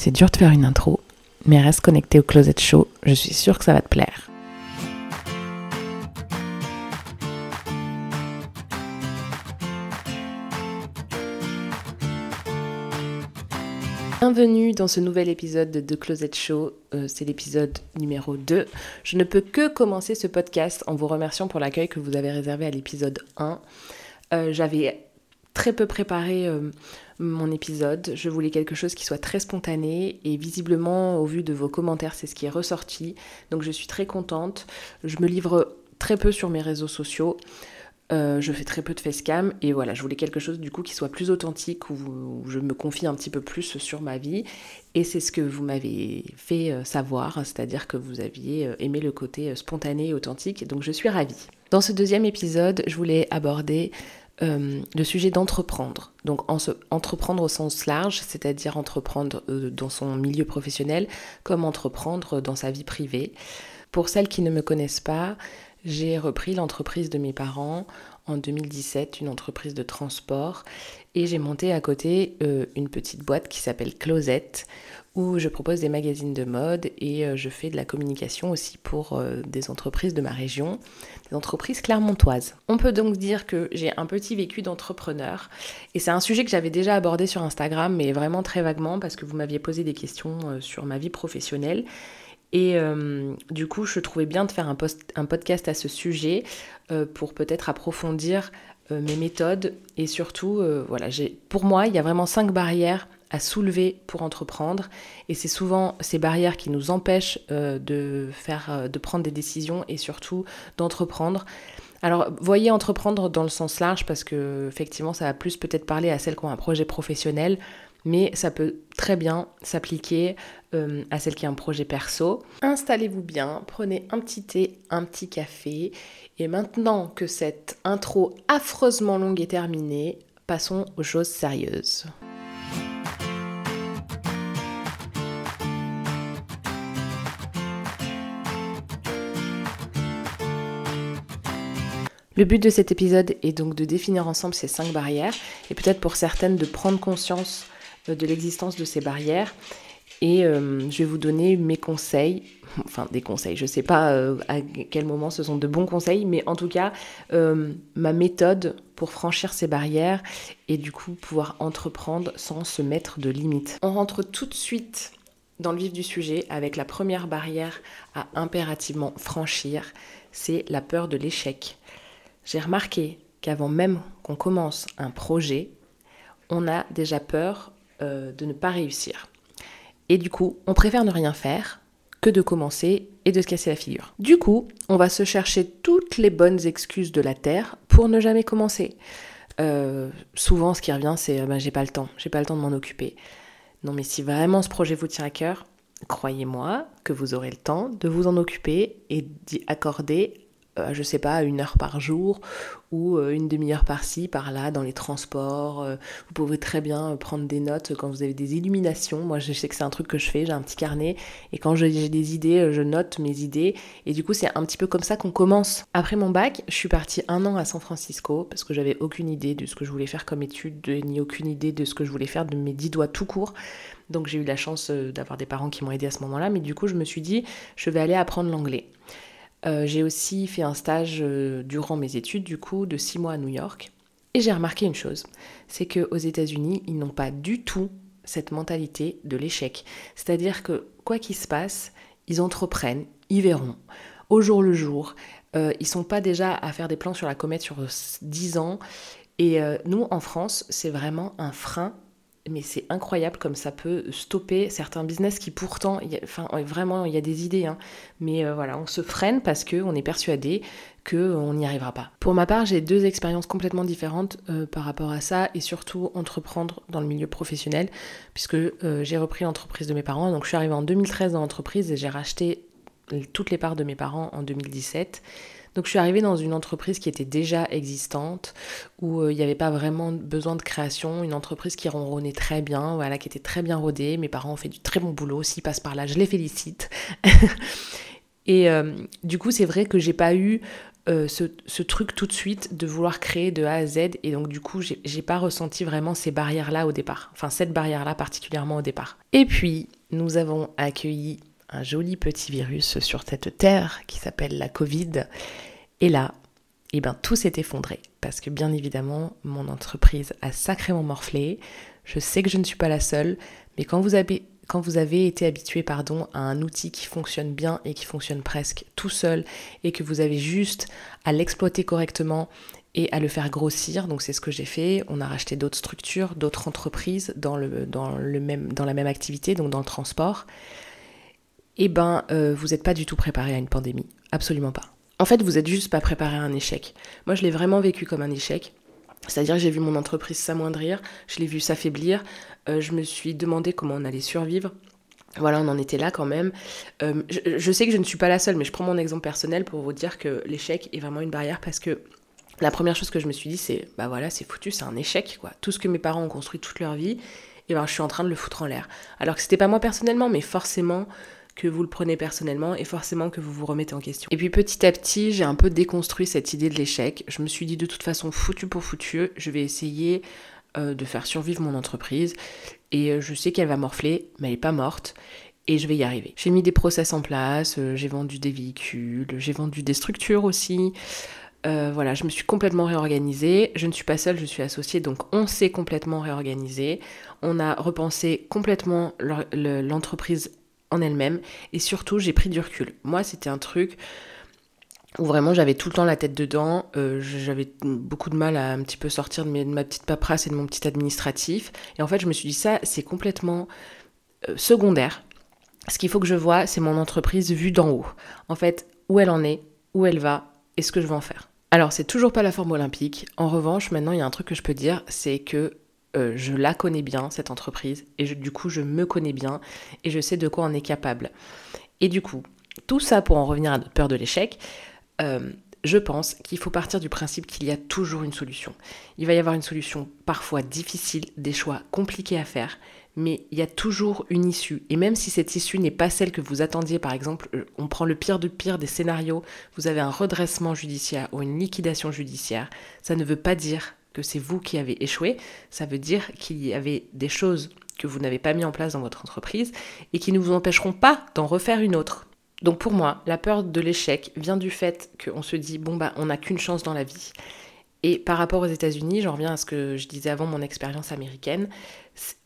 C'est dur de faire une intro, mais reste connecté au Closet Show, je suis sûre que ça va te plaire. Bienvenue dans ce nouvel épisode de The Closet Show, euh, c'est l'épisode numéro 2. Je ne peux que commencer ce podcast en vous remerciant pour l'accueil que vous avez réservé à l'épisode 1. Euh, j'avais très peu préparé euh, mon épisode. Je voulais quelque chose qui soit très spontané et visiblement, au vu de vos commentaires, c'est ce qui est ressorti. Donc je suis très contente. Je me livre très peu sur mes réseaux sociaux. Euh, je fais très peu de facecam et voilà, je voulais quelque chose du coup qui soit plus authentique, où, je me confie un petit peu plus sur ma vie. Et c'est ce que vous m'avez fait euh, savoir, c'est-à-dire que vous aviez euh, aimé le côté spontané et authentique, donc je suis ravie. Dans ce deuxième épisode, je voulais aborder le sujet d'entreprendre. Donc en entreprendre au sens large, c'est-à-dire entreprendre dans son milieu professionnel, comme entreprendre dans sa vie privée. Pour celles qui ne me connaissent pas, j'ai repris l'entreprise de mes parents en 2017, une entreprise de transport, et j'ai monté à côté euh, une petite boîte qui s'appelle Closette, où je propose des magazines de mode et euh, je fais de la communication aussi pour euh, des entreprises de ma région, des entreprises clermontoises. On peut donc dire que j'ai un petit vécu d'entrepreneur, et c'est un sujet que j'avais déjà abordé sur Instagram, mais vraiment très vaguement, parce que vous m'aviez posé des questions sur ma vie professionnelle. Et euh, du coup, je trouvais bien de faire un, podcast à ce sujet euh, pour peut-être approfondir euh, mes méthodes. Et surtout, voilà, pour moi, il y a vraiment cinq barrières à soulever pour entreprendre. Et c'est souvent ces barrières qui nous empêchent de, faire, de prendre des décisions et surtout d'entreprendre. Alors, voyez entreprendre dans le sens large parce que effectivement, ça va plus peut-être parler à celles qui ont un projet professionnel mais ça peut très bien s'appliquer euh, à celle qui a un projet perso. Installez-vous bien, prenez un petit thé, un petit café, et maintenant que cette intro affreusement longue est terminée, passons aux choses sérieuses. Le but de cet épisode est donc de définir ensemble ces cinq barrières et peut-être pour certaines de prendre conscience euh, de l'existence de ces barrières. Et euh, je vais vous donner mes conseils, enfin des conseils, je ne sais pas euh, à quel moment ce sont de bons conseils, mais en tout cas, ma méthode pour franchir ces barrières et du coup pouvoir entreprendre sans se mettre de limites. On rentre tout de suite dans le vif du sujet avec la première barrière à impérativement franchir, c'est la peur de l'échec. J'ai remarqué qu'avant même qu'on commence un projet, on a déjà peur euh, de ne pas réussir. Et du coup, on préfère ne rien faire que de commencer et de se casser la figure. Du coup, on va se chercher toutes les bonnes excuses de la Terre pour ne jamais commencer. Euh, souvent, ce qui revient, c'est bah, j'ai pas le temps, j'ai pas le temps de m'en occuper. Non, mais si vraiment ce projet vous tient à cœur, croyez-moi que vous aurez le temps de vous en occuper et d'y accorder euh, je sais pas, une heure par jour ou euh, une demi-heure par-ci, par-là, dans les transports. Euh, vous pouvez très bien prendre des notes quand vous avez des illuminations. Moi, je sais que c'est un truc que je fais, j'ai un petit carnet et quand j'ai des idées, je note mes idées. Et du coup, c'est un petit peu comme ça qu'on commence. Après mon bac, je suis partie un an à San Francisco parce que j'avais aucune idée de ce que je voulais faire comme étude, ni aucune idée de ce que je voulais faire de mes dix doigts tout court. Donc j'ai eu la chance d'avoir des parents qui m'ont aidé à ce moment-là, mais du coup je me suis dit je vais aller apprendre l'anglais. Euh, j'ai aussi fait un stage euh, durant mes études, du coup, de six mois à New York. Et j'ai remarqué une chose, c'est qu'aux États-Unis, ils n'ont pas du tout cette mentalité de l'échec. C'est-à-dire que quoi qu'il se passe, ils entreprennent, ils verront, au jour le jour. Euh, ils sont pas déjà à faire des plans sur la comète sur 10 ans. Et nous, en France, c'est vraiment un frein mais c'est incroyable comme ça peut stopper certains business qui pourtant, enfin vraiment, il y a des idées, hein, mais euh, voilà, on se freine parce qu'on est persuadé qu'on n'y arrivera pas. Pour ma part, j'ai deux expériences complètement différentes euh, par rapport à ça et surtout entreprendre dans le milieu professionnel puisque euh, j'ai repris l'entreprise de mes parents. Donc je suis arrivée en 2013 dans l'entreprise et j'ai racheté toutes les parts de mes parents en 2017. Donc je suis arrivée dans une entreprise qui était déjà existante, où euh, il n'y avait pas vraiment besoin de création, une entreprise qui ronronnait très bien, voilà, qui était très bien rodée. Mes parents ont fait du très bon boulot, s'ils passent par là, je les félicite. Et euh, du coup, c'est vrai que j'ai pas eu euh, ce, truc tout de suite de vouloir créer de A à Z. Et donc, du coup, j'ai pas ressenti vraiment ces barrières-là au départ. Enfin, cette barrière-là particulièrement au départ. Et puis, nous avons accueilli un joli petit virus sur cette terre qui s'appelle la Covid. Et là, eh ben, tout s'est effondré. Parce que, bien évidemment, mon entreprise a sacrément morflé. Je sais que je ne suis pas la seule. Mais quand vous avez quand vous avez été habitué pardon, à un outil qui fonctionne bien et qui fonctionne presque tout seul et que vous avez juste à l'exploiter correctement et à le faire grossir, donc c'est ce que j'ai fait, on a racheté d'autres structures, d'autres entreprises dans, le, dans, le même, dans la même activité, donc dans le transport, eh ben euh, vous n'êtes pas du tout préparé à une pandémie, absolument pas. En fait, vous n'êtes juste pas préparé à un échec. Moi, je l'ai vraiment vécu comme un échec. C'est-à-dire que j'ai vu mon entreprise s'amoindrir, je l'ai vu s'affaiblir, euh, je me suis demandé comment on allait survivre. Voilà, on en était là quand même. Euh, je, sais que je ne suis pas la seule, mais je prends mon exemple personnel pour vous dire que l'échec est vraiment une barrière parce que la première chose que je me suis dit, c'est bah voilà, c'est foutu, c'est un échec quoi. Tout ce que mes parents ont construit toute leur vie, et eh ben je suis en train de le foutre en l'air. Alors que c'était pas moi personnellement, mais forcément que vous le prenez personnellement et forcément que vous vous remettez en question. Et puis petit à petit, j'ai un peu déconstruit cette idée de l'échec. Je me suis dit de toute façon, foutu pour foutu, je vais essayer euh, de faire survivre mon entreprise. Et euh, je sais qu'elle va morfler, mais elle n'est pas morte. Et je vais y arriver. J'ai mis des process en place, euh, j'ai vendu des véhicules, j'ai vendu des structures aussi. voilà, je me suis complètement réorganisée. Je ne suis pas seule, je suis associée, donc on s'est complètement réorganisé. On a repensé complètement l'entreprise en elle-même et surtout j'ai pris du recul. Moi c'était un truc où vraiment j'avais tout le temps la tête dedans, euh, j'avais beaucoup de mal à un petit peu sortir de, ma petite paperasse et de mon petit administratif et en fait je me suis dit ça c'est complètement euh, secondaire. Ce qu'il faut que je vois c'est mon entreprise vue d'en haut. En fait où elle en est, où elle va et ce que je vais en faire. Alors c'est toujours pas la forme olympique. En revanche maintenant il y a un truc que je peux dire c'est que euh, je la connais bien, cette entreprise, et du coup, je me connais bien, et je sais de quoi on est capable. Et du coup, tout ça pour en revenir à notre peur de l'échec, euh, je pense qu'il faut partir du principe qu'il y a toujours une solution. Il va y avoir une solution parfois difficile, des choix compliqués à faire, mais il y a toujours une issue. Et même si cette issue n'est pas celle que vous attendiez, par exemple, euh, on prend le pire de pire des scénarios, vous avez un redressement judiciaire ou une liquidation judiciaire, ça ne veut pas dire que c'est vous qui avez échoué, ça veut dire qu'il y avait des choses que vous n'avez pas mis en place dans votre entreprise et qui ne vous empêcheront pas d'en refaire une autre. Donc pour moi, la peur de l'échec vient du fait qu'on se dit bon bah on n'a qu'une chance dans la vie. Et par rapport aux États-Unis, j'en reviens à ce que je disais avant mon expérience américaine,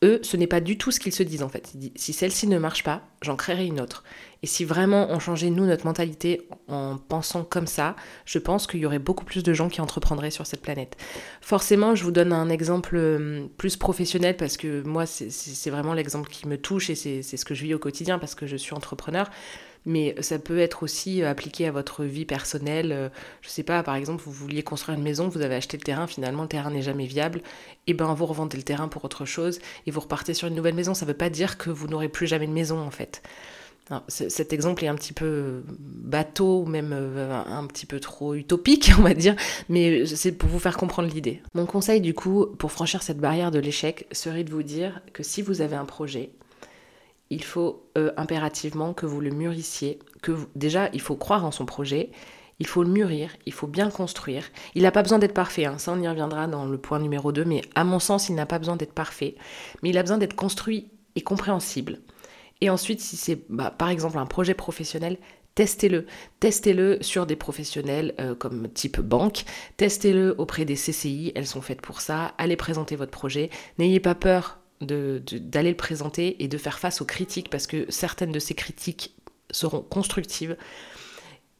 eux, ce n'est pas du tout ce qu'ils se disent en fait. si celle-ci ne marche pas, j'en créerai une autre. Et si vraiment on changeait nous notre mentalité en pensant comme ça, je pense qu'il y aurait beaucoup plus de gens qui entreprendraient sur cette planète. Forcément, je vous donne un exemple euh, plus professionnel parce que moi, c'est vraiment l'exemple qui me touche et c'est ce que je vis au quotidien parce que je suis entrepreneur mais ça peut être aussi euh, appliqué à votre vie personnelle. Euh, je sais pas, par exemple, vous vouliez construire une maison, vous avez acheté le terrain, finalement le terrain n'est jamais viable, et ben vous revendez le terrain pour autre chose et vous repartez sur une nouvelle maison. Ça veut pas dire que vous n'aurez plus jamais de maison en fait. Cet exemple est un petit peu bateau, même euh, un petit peu trop utopique, on va dire, mais c'est pour vous faire comprendre l'idée. Mon conseil, du coup, pour franchir cette barrière de l'échec, serait de vous dire que si vous avez un projet, il faut euh, impérativement que vous le mûrissiez, que déjà il faut croire en son projet, il faut le mûrir, il faut bien construire. Il n'a pas besoin d'être parfait, hein. ça on y reviendra dans le point numéro 2, mais à mon sens il n'a pas besoin d'être parfait, mais il a besoin d'être construit et compréhensible. Et ensuite, si c'est bah, par exemple un projet professionnel, testez-le. Testez-le sur des professionnels euh, comme type banque, testez-le auprès des CCI, elles sont faites pour ça, allez présenter votre projet, n'ayez pas peur d'aller le présenter et de faire face aux critiques parce que certaines de ces critiques seront constructives.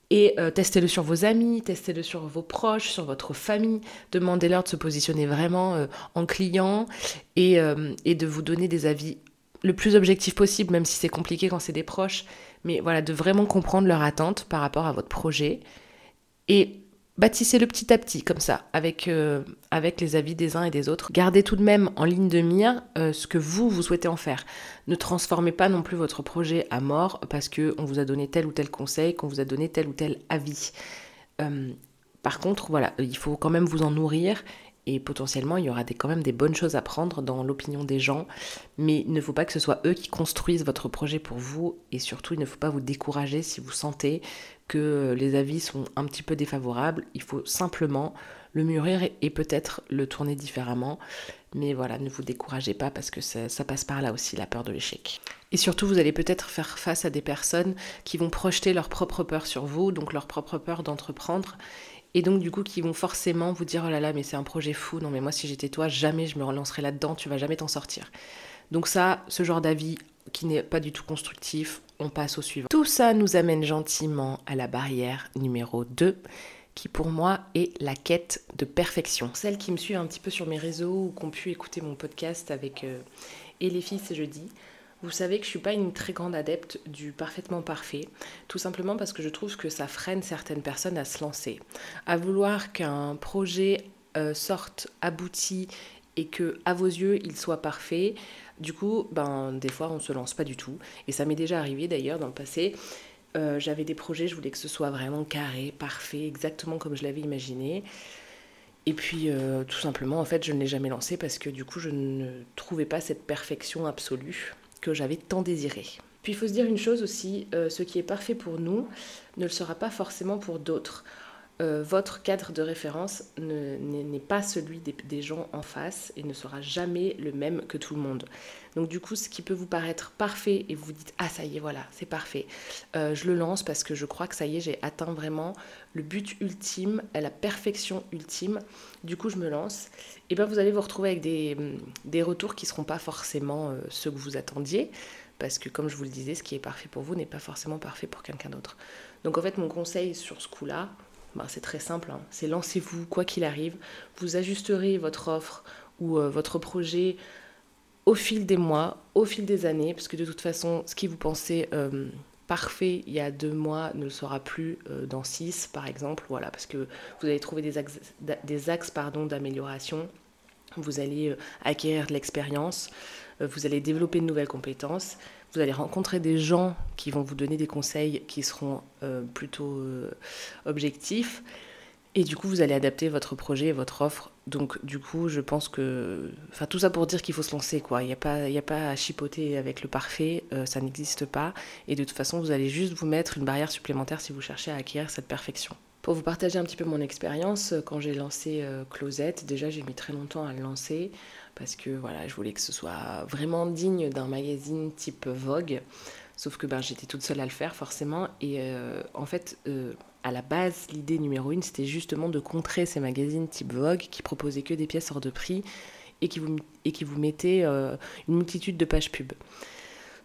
Et euh, testez-le sur vos amis, testez-le sur vos proches, sur votre famille. Demandez-leur de se positionner vraiment euh, en client et, et, de vous donner des avis le plus objectif possible, même si c'est compliqué quand c'est des proches. Mais voilà, de vraiment comprendre leur attente par rapport à votre projet. Et Bâtissez-le petit à petit, comme ça, avec, euh, les avis des uns et des autres. Gardez tout de même en ligne de mire euh, ce que vous, vous souhaitez en faire. Ne transformez pas non plus votre projet à mort parce qu'on vous a donné tel ou tel conseil, qu'on vous a donné tel ou tel avis. Euh, par contre, voilà, il faut quand même vous en nourrir et potentiellement il y aura quand même des bonnes choses à prendre dans l'opinion des gens, mais il ne faut pas que ce soit eux qui construisent votre projet pour vous et surtout il ne faut pas vous décourager si vous sentez que les avis sont un petit peu défavorables, il faut simplement le mûrir et peut-être le tourner différemment. Mais voilà, ne vous découragez pas parce que ça passe par là aussi, la peur de l'échec. Et surtout, vous allez peut-être faire face à des personnes qui vont projeter leur propre peur sur vous, donc leur propre peur d'entreprendre. Et donc, du coup, qui vont forcément vous dire Oh là là, mais c'est un projet fou. Non, mais moi, si j'étais toi, jamais je me relancerais là-dedans. Tu vas jamais t'en sortir. Donc, ça, ce genre d'avis qui n'est pas du tout constructif, on passe au suivant. Tout ça nous amène gentiment à la barrière numéro 2 qui pour moi est la quête de perfection. Celles qui me suivent un petit peu sur mes réseaux ou qui ont pu écouter mon podcast avec euh, Et jeudi, vous savez que je ne suis pas une très grande adepte du parfaitement parfait, tout simplement parce que je trouve que ça freine certaines personnes à se lancer. À vouloir qu'un projet euh, sorte abouti et que à vos yeux il soit parfait, du coup, ben des fois on se lance pas du tout. Et ça m'est déjà arrivé d'ailleurs dans le passé. Euh, j'avais des projets, je voulais que ce soit vraiment carré, parfait, exactement comme je l'avais imaginé. Et puis, euh, tout simplement, en fait, je ne l'ai jamais lancé parce que du coup, je ne trouvais pas cette perfection absolue que j'avais tant désiré. Puis il faut se dire une chose aussi, euh, ce qui est parfait pour nous ne le sera pas forcément pour d'autres. Euh, votre cadre de référence n'est pas celui des, gens en face et ne sera jamais le même que tout le monde. Donc du coup, ce qui peut vous paraître parfait et vous vous dites ah ça y est voilà c'est parfait, euh, je le lance parce que je crois que ça y est j'ai atteint vraiment le but ultime, la perfection ultime. Du coup je me lance. Et bien vous allez vous retrouver avec des, des retours qui seront pas forcément euh, ceux que vous attendiez parce que comme je vous le disais, ce qui est parfait pour vous n'est pas forcément parfait pour quelqu'un d'autre. Donc en fait mon conseil sur ce coup-là, bah, c'est très simple, hein. c'est lancez-vous quoi qu'il arrive, vous ajusterez votre offre ou euh, votre projet au fil des mois, au fil des années, parce que de toute façon, ce qui vous pensez euh, parfait il y a deux mois ne le sera plus euh, dans six, par exemple, voilà, parce que vous allez trouver des axes, d'amélioration, vous allez acquérir de l'expérience, vous allez développer de nouvelles compétences, vous allez rencontrer des gens qui vont vous donner des conseils qui seront euh, plutôt euh, objectifs. Et du coup, vous allez adapter votre projet et votre offre. Donc, du coup, je pense que. Enfin, tout ça pour dire qu'il faut se lancer, quoi. Il n'y a, pas, a pas à chipoter avec le parfait, euh, ça n'existe pas. Et de toute façon, vous allez juste vous mettre une barrière supplémentaire si vous cherchez à acquérir cette perfection. Pour vous partager un petit peu mon expérience, quand j'ai lancé Closette, déjà j'ai mis très longtemps à le lancer parce que voilà, je voulais que ce soit vraiment digne d'un magazine type Vogue. Sauf que ben, j'étais toute seule à le faire forcément. Et euh, en fait, euh, à la base, l'idée numéro une, c'était justement de contrer ces magazines type Vogue qui proposaient que des pièces hors de prix et qui vous, et qui vous mettaient euh, une multitude de pages pub.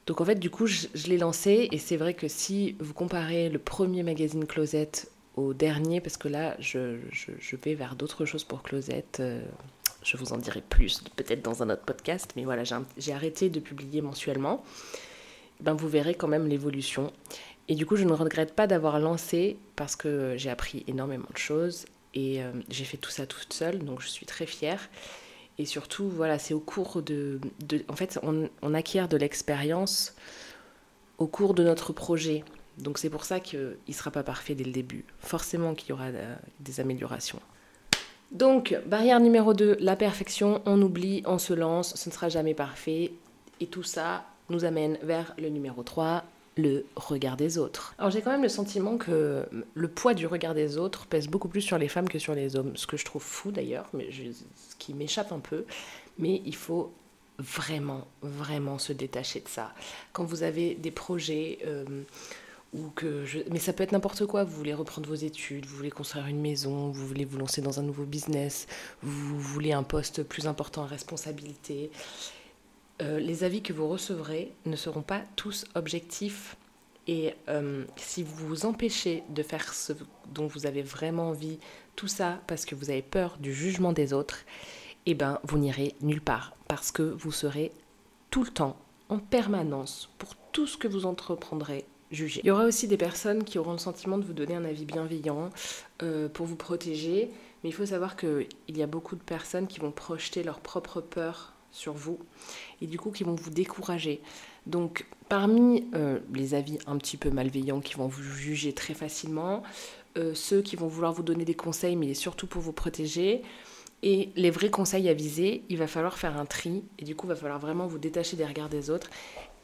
Donc en fait, du coup, je, l'ai lancé et c'est vrai que si vous comparez le premier magazine Closette au dernier, parce que là, je, je, je vais vers d'autres choses pour Closette je vous en dirai plus peut-être dans un autre podcast, mais voilà, j'ai arrêté de publier mensuellement. Ben, vous verrez quand même l'évolution. Et du coup, je ne regrette pas d'avoir lancé parce que j'ai appris énormément de choses et euh, j'ai fait tout ça toute seule, donc je suis très fière. Et surtout, voilà, c'est au cours de, En fait, on, acquiert de l'expérience au cours de notre projet. Donc c'est pour ça qu'il ne sera pas parfait dès le début. Forcément qu'il y aura euh, des améliorations. Donc, barrière numéro 2, la perfection, on oublie, on se lance, ce ne sera jamais parfait. Et tout ça nous amène vers le numéro 3, le regard des autres. Alors j'ai quand même le sentiment que le poids du regard des autres pèse beaucoup plus sur les femmes que sur les hommes, ce que je trouve fou d'ailleurs, mais ce qui m'échappe un peu. Mais il faut vraiment, vraiment se détacher de ça. Quand vous avez des projets... Euh, ou que mais ça peut être n'importe quoi. Vous voulez reprendre vos études, vous voulez construire une maison, vous voulez vous lancer dans un nouveau business, vous voulez un poste plus important à responsabilité. Euh, les avis que vous recevrez ne seront pas tous objectifs. Et euh, si vous vous empêchez de faire ce dont vous avez vraiment envie, tout ça parce que vous avez peur du jugement des autres, eh ben vous n'irez nulle part parce que vous serez tout le temps, en permanence, pour tout ce que vous entreprendrez, il y aura aussi des personnes qui auront le sentiment de vous donner un avis bienveillant euh, pour vous protéger, mais il faut savoir qu'il y a beaucoup de personnes qui vont projeter leur propre peur sur vous et du coup qui vont vous décourager. Donc parmi euh, les avis un petit peu malveillants qui vont vous juger très facilement, euh, ceux qui vont vouloir vous donner des conseils mais surtout pour vous protéger, Et les vrais conseils à viser, il va falloir faire un tri et du coup, il va falloir vraiment vous détacher des regards des autres.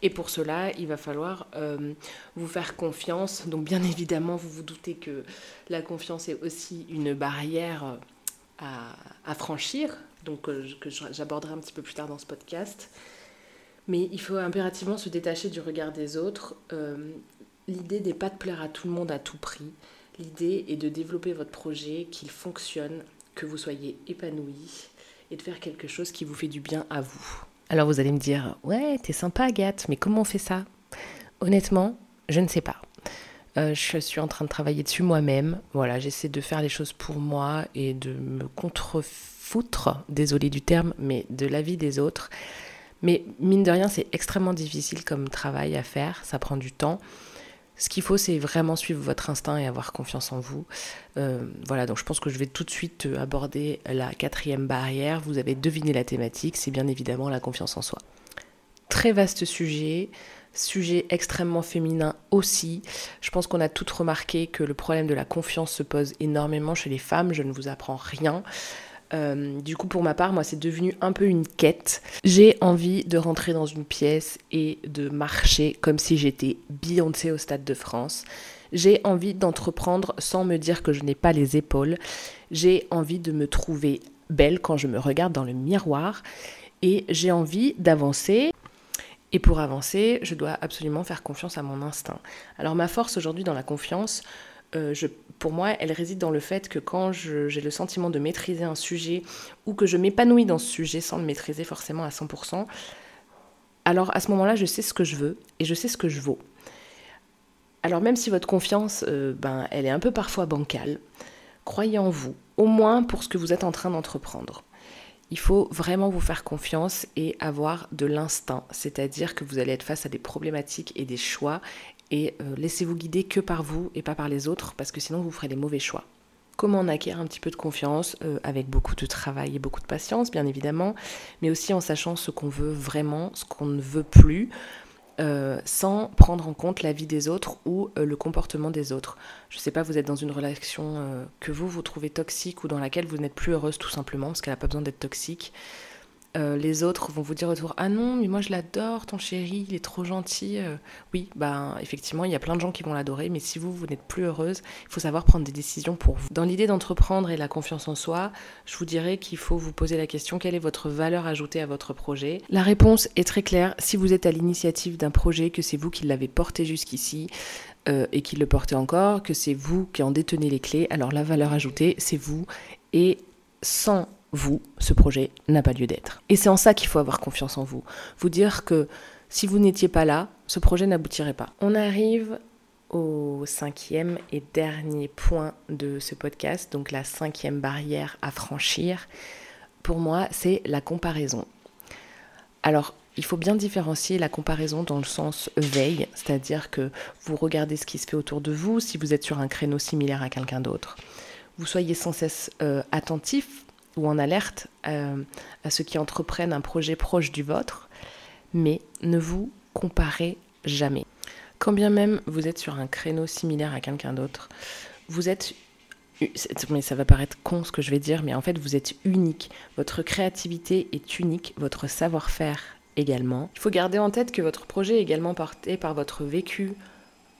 Et pour cela, il va falloir euh, vous faire confiance. Donc bien évidemment, vous vous doutez que la confiance est aussi une barrière à, franchir, donc euh, que j'aborderai un petit peu plus tard dans ce podcast. Mais il faut impérativement se détacher du regard des autres. Euh, l'idée n'est pas de plaire à tout le monde à tout prix. L'idée est de développer votre projet, qu'il fonctionne, que vous soyez épanoui et de faire quelque chose qui vous fait du bien à vous. Alors vous allez me dire, ouais, t'es sympa Agathe, mais comment on fait ça? Honnêtement, je ne sais pas. Euh, je suis en train de travailler dessus moi-même. Voilà, j'essaie de faire les choses pour moi et de me contrefoutre, désolé du terme, mais de la vie des autres. Mais mine de rien, c'est extrêmement difficile comme travail à faire, ça prend du temps. Ce qu'il faut, c'est vraiment suivre votre instinct et avoir confiance en vous. Euh, voilà, donc je pense que je vais tout de suite euh, aborder la quatrième barrière. Vous avez deviné la thématique, c'est bien évidemment la confiance en soi. Très vaste sujet, sujet extrêmement féminin aussi. Je pense qu'on a toutes remarqué que le problème de la confiance se pose énormément chez les femmes, je ne vous apprends rien. Euh, du coup, pour ma part, moi, c'est devenu un peu une quête. J'ai envie de rentrer dans une pièce et de marcher comme si j'étais Beyoncé au Stade de France. J'ai envie d'entreprendre sans me dire que je n'ai pas les épaules. J'ai envie de me trouver belle quand je me regarde dans le miroir. Et j'ai envie d'avancer. Et pour avancer, je dois absolument faire confiance à mon instinct. Alors ma force aujourd'hui dans la confiance, euh, pour moi, elle réside dans le fait que quand j'ai le sentiment de maîtriser un sujet ou que je m'épanouis dans ce sujet sans le maîtriser forcément à 100%, alors à ce moment-là, je sais ce que je veux et je sais ce que je vaux. Alors même si votre confiance, euh, ben, elle est un peu parfois bancale, croyez en vous, au moins pour ce que vous êtes en train d'entreprendre. Il faut vraiment vous faire confiance et avoir de l'instinct, c'est-à-dire que vous allez être face à des problématiques et des choix et euh, laissez-vous guider que par vous et pas par les autres parce que sinon vous ferez des mauvais choix. Comment on acquiert un petit peu de confiance euh, avec beaucoup de travail et beaucoup de patience bien évidemment, mais aussi en sachant ce qu'on veut vraiment, ce qu'on ne veut plus, euh, sans prendre en compte la vie des autres ou le comportement des autres. Je ne sais pas, vous êtes dans une relation que vous, vous trouvez toxique ou dans laquelle vous n'êtes plus heureuse tout simplement, parce qu'elle n'a pas besoin d'être toxique. Euh, les autres vont vous dire autour Ah non, mais moi je l'adore, ton chéri, il est trop gentil. Euh, oui, bah effectivement, il y a plein de gens qui vont l'adorer, mais si vous, vous n'êtes plus heureuse, il faut savoir prendre des décisions pour vous. Dans l'idée d'entreprendre et la confiance en soi, je vous dirais qu'il faut vous poser la question quelle est votre valeur ajoutée à votre projet? La réponse est très claire. Si vous êtes à l'initiative d'un projet, que c'est vous qui l'avez porté jusqu'ici, euh, et qui le portez encore, que c'est vous qui en détenez les clés, alors la valeur ajoutée, c'est vous. Et sans vous, ce projet n'a pas lieu d'être. Et c'est en ça qu'il faut avoir confiance en vous. Vous dire que si vous n'étiez pas là, ce projet n'aboutirait pas. On arrive au cinquième et dernier point de ce podcast, donc la cinquième barrière à franchir. Pour moi, c'est la comparaison. Alors, il faut bien différencier la comparaison dans le sens veille, c'est-à-dire que vous regardez ce qui se fait autour de vous, si vous êtes sur un créneau similaire à quelqu'un d'autre. Vous soyez sans cesse euh, attentif ou en alerte euh, à ceux qui entreprennent un projet proche du vôtre, mais ne vous comparez jamais. Quand bien même vous êtes sur un créneau similaire à quelqu'un d'autre, vous êtes mais ça va paraître con ce que je vais dire, mais en fait vous êtes unique. Votre créativité est unique, votre savoir-faire également. Il faut garder en tête que votre projet est également porté par votre vécu,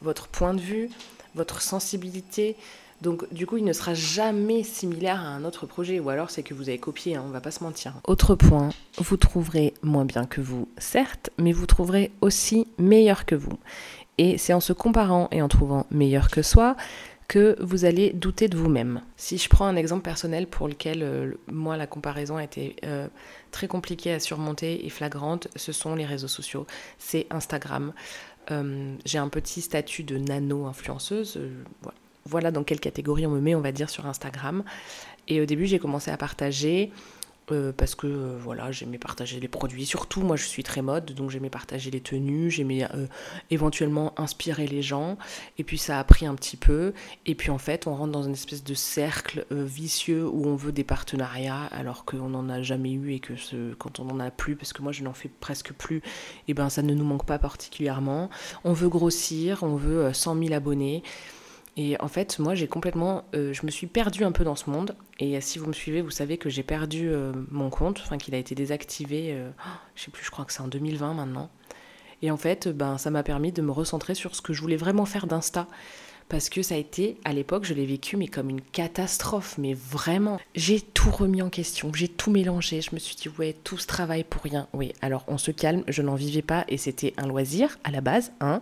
votre point de vue, votre sensibilité, donc du coup, il ne sera jamais similaire à un autre projet, ou alors c'est que vous avez copié, hein, on va pas se mentir. Autre point, vous trouverez moins bien que vous, certes, mais vous trouverez aussi meilleur que vous. Et c'est en se comparant et en trouvant meilleur que soi que vous allez douter de vous-même. Si je prends un exemple personnel pour lequel euh, moi la comparaison a été euh, très compliquée à surmonter et flagrante, ce sont les réseaux sociaux. C'est Instagram. Euh, j'ai un petit statut de nano-influenceuse. Voilà voilà dans quelle catégorie on me met, on va dire, sur Instagram. Et au début, j'ai commencé à partager euh, parce que euh, voilà, j'aimais partager les produits. Surtout, moi, je suis très mode, donc j'aimais partager les tenues, j'aimais euh, éventuellement inspirer les gens. Et puis ça a pris un petit peu. Et puis en fait, on rentre dans une espèce de cercle vicieux où on veut des partenariats alors qu'on n'en a jamais eu et que ce, quand on n'en a plus, parce que moi, je n'en fais presque plus, et eh ben ça ne nous manque pas particulièrement. On veut grossir, on veut 100 000 abonnés. Et en fait, moi, j'ai complètement, euh, je me suis perdue un peu dans ce monde. Et si vous me suivez, vous savez que j'ai perdu euh, mon compte, enfin qu'il a été désactivé. je oh, je sais plus, je crois que c'est en 2020 maintenant. Et en fait, ben, ça m'a permis de me recentrer sur ce que je voulais vraiment faire d'Insta parce que ça a été, à l'époque, je l'ai vécu, mais comme une catastrophe, mais vraiment. J'ai tout remis en question, j'ai tout mélangé, je me suis dit, ouais, tout ce travail pour rien. Oui, alors on se calme, je n'en vivais pas et c'était un loisir à la base. Hein.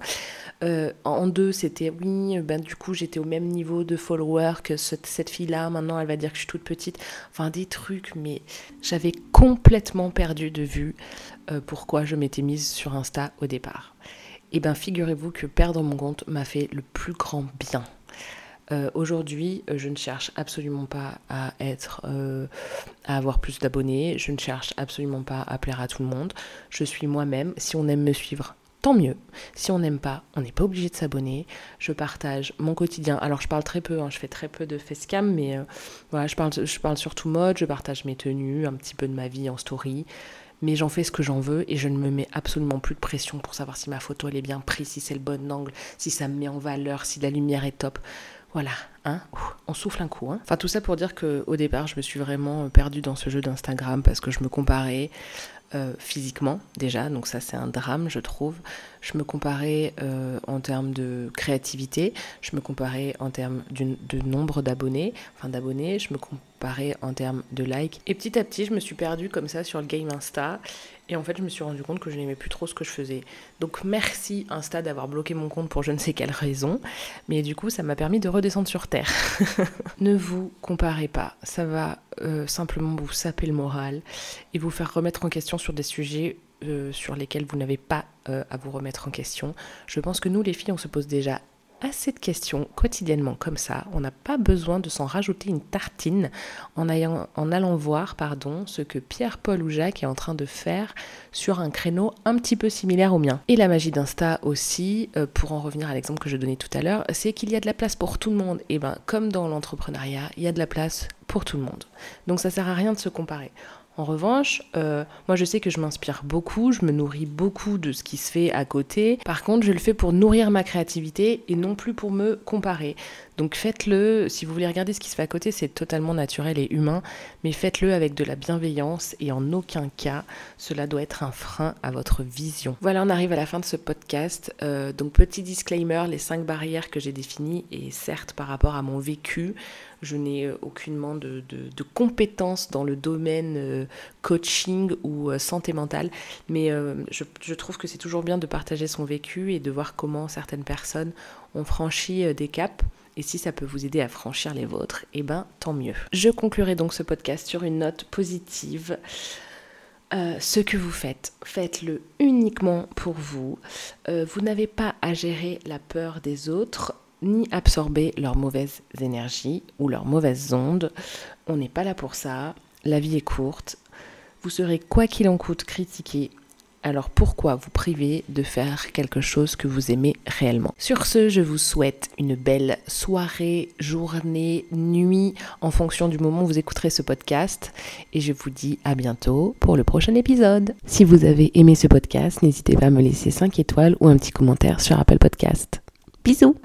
Euh, en deux, c'était, oui, ben du coup, j'étais au même niveau de follower que cette fille-là, maintenant elle va dire que je suis toute petite. Enfin, des trucs, mais j'avais complètement perdu de vue euh, pourquoi je m'étais mise sur Insta au départ. Eh bien figurez-vous que perdre mon compte m'a fait le plus grand bien. Euh, aujourd'hui, euh, je ne cherche absolument pas à être, euh, à avoir plus d'abonnés. Je ne cherche absolument pas à plaire à tout le monde. Je suis moi-même. Si on aime me suivre, tant mieux. Si on n'aime pas, on n'est pas obligé de s'abonner. Je partage mon quotidien. Alors je parle très peu, hein. je fais très peu de facecam, mais je parle, je parle surtout mode, je partage mes tenues, un petit peu de ma vie en story mais j'en fais ce que j'en veux et je ne me mets absolument plus de pression pour savoir si ma photo elle est bien prise, si c'est le bon angle, si ça me met en valeur, si la lumière est top. Voilà, hein on souffle un coup. Hein enfin, tout ça pour dire qu'au départ, je me suis vraiment perdue dans ce jeu d'Instagram parce que je me comparais euh, physiquement déjà, donc ça c'est un drame, je trouve. Je me comparais euh, en termes de créativité, je me comparais en termes de nombre d'abonnés, enfin d'abonnés, je me comparais en termes de likes. Et petit à petit, je me suis perdue comme ça sur le game Insta et en fait, je me suis rendu compte que je n'aimais plus trop ce que je faisais. Donc merci Insta d'avoir bloqué mon compte pour je ne sais quelle raison. Mais du coup, ça m'a permis de redescendre sur Ne vous comparez pas. Ça va euh, simplement vous saper le moral et vous faire remettre en question sur des sujets euh, sur lesquels vous n'avez pas euh, à vous remettre en question. Je pense que nous, les filles, on se pose déjà assez de questions quotidiennement comme ça. On n'a pas besoin de s'en rajouter une tartine en, allant voir pardon, ce que Pierre, Paul ou Jacques est en train de faire sur un créneau un petit peu similaire au mien. Et la magie d'Insta aussi, euh, pour en revenir à l'exemple que je donnais tout à l'heure, c'est qu'il y a de la place pour tout le monde. Et bien, comme dans l'entrepreneuriat, il y a de la place pour tout le monde. Donc ça sert à rien de se comparer. En revanche, euh, moi je sais que je m'inspire beaucoup, je me nourris beaucoup de ce qui se fait à côté. Par contre, je le fais pour nourrir ma créativité et non plus pour me comparer. Donc faites-le, si vous voulez regarder ce qui se fait à côté, c'est totalement naturel et humain, mais faites-le avec de la bienveillance et en aucun cas cela doit être un frein à votre vision. Voilà, on arrive à la fin de ce podcast. Euh, donc petit disclaimer, les cinq barrières que j'ai définies, et certes par rapport à mon vécu, je n'ai euh, aucunement de, compétences dans le domaine euh, coaching ou santé mentale, mais je, trouve que c'est toujours bien de partager son vécu et de voir comment certaines personnes ont franchi des caps et si ça peut vous aider à franchir les vôtres, eh ben tant mieux. Je conclurai donc ce podcast sur une note positive. Euh, ce que vous faites, faites-le uniquement pour vous. Euh, vous n'avez pas à gérer la peur des autres ni absorber leurs mauvaises énergies ou leurs mauvaises ondes. On n'est pas là pour ça. La vie est courte. Vous serez quoi qu'il en coûte critiqué alors pourquoi vous priver de faire quelque chose que vous aimez réellement? Sur ce, je vous souhaite une belle soirée, journée, nuit, en fonction du moment où vous écouterez ce podcast. Et je vous dis à bientôt pour le prochain épisode. Si vous avez aimé ce podcast, n'hésitez pas à me laisser 5 étoiles ou un petit commentaire sur Apple Podcast. Bisous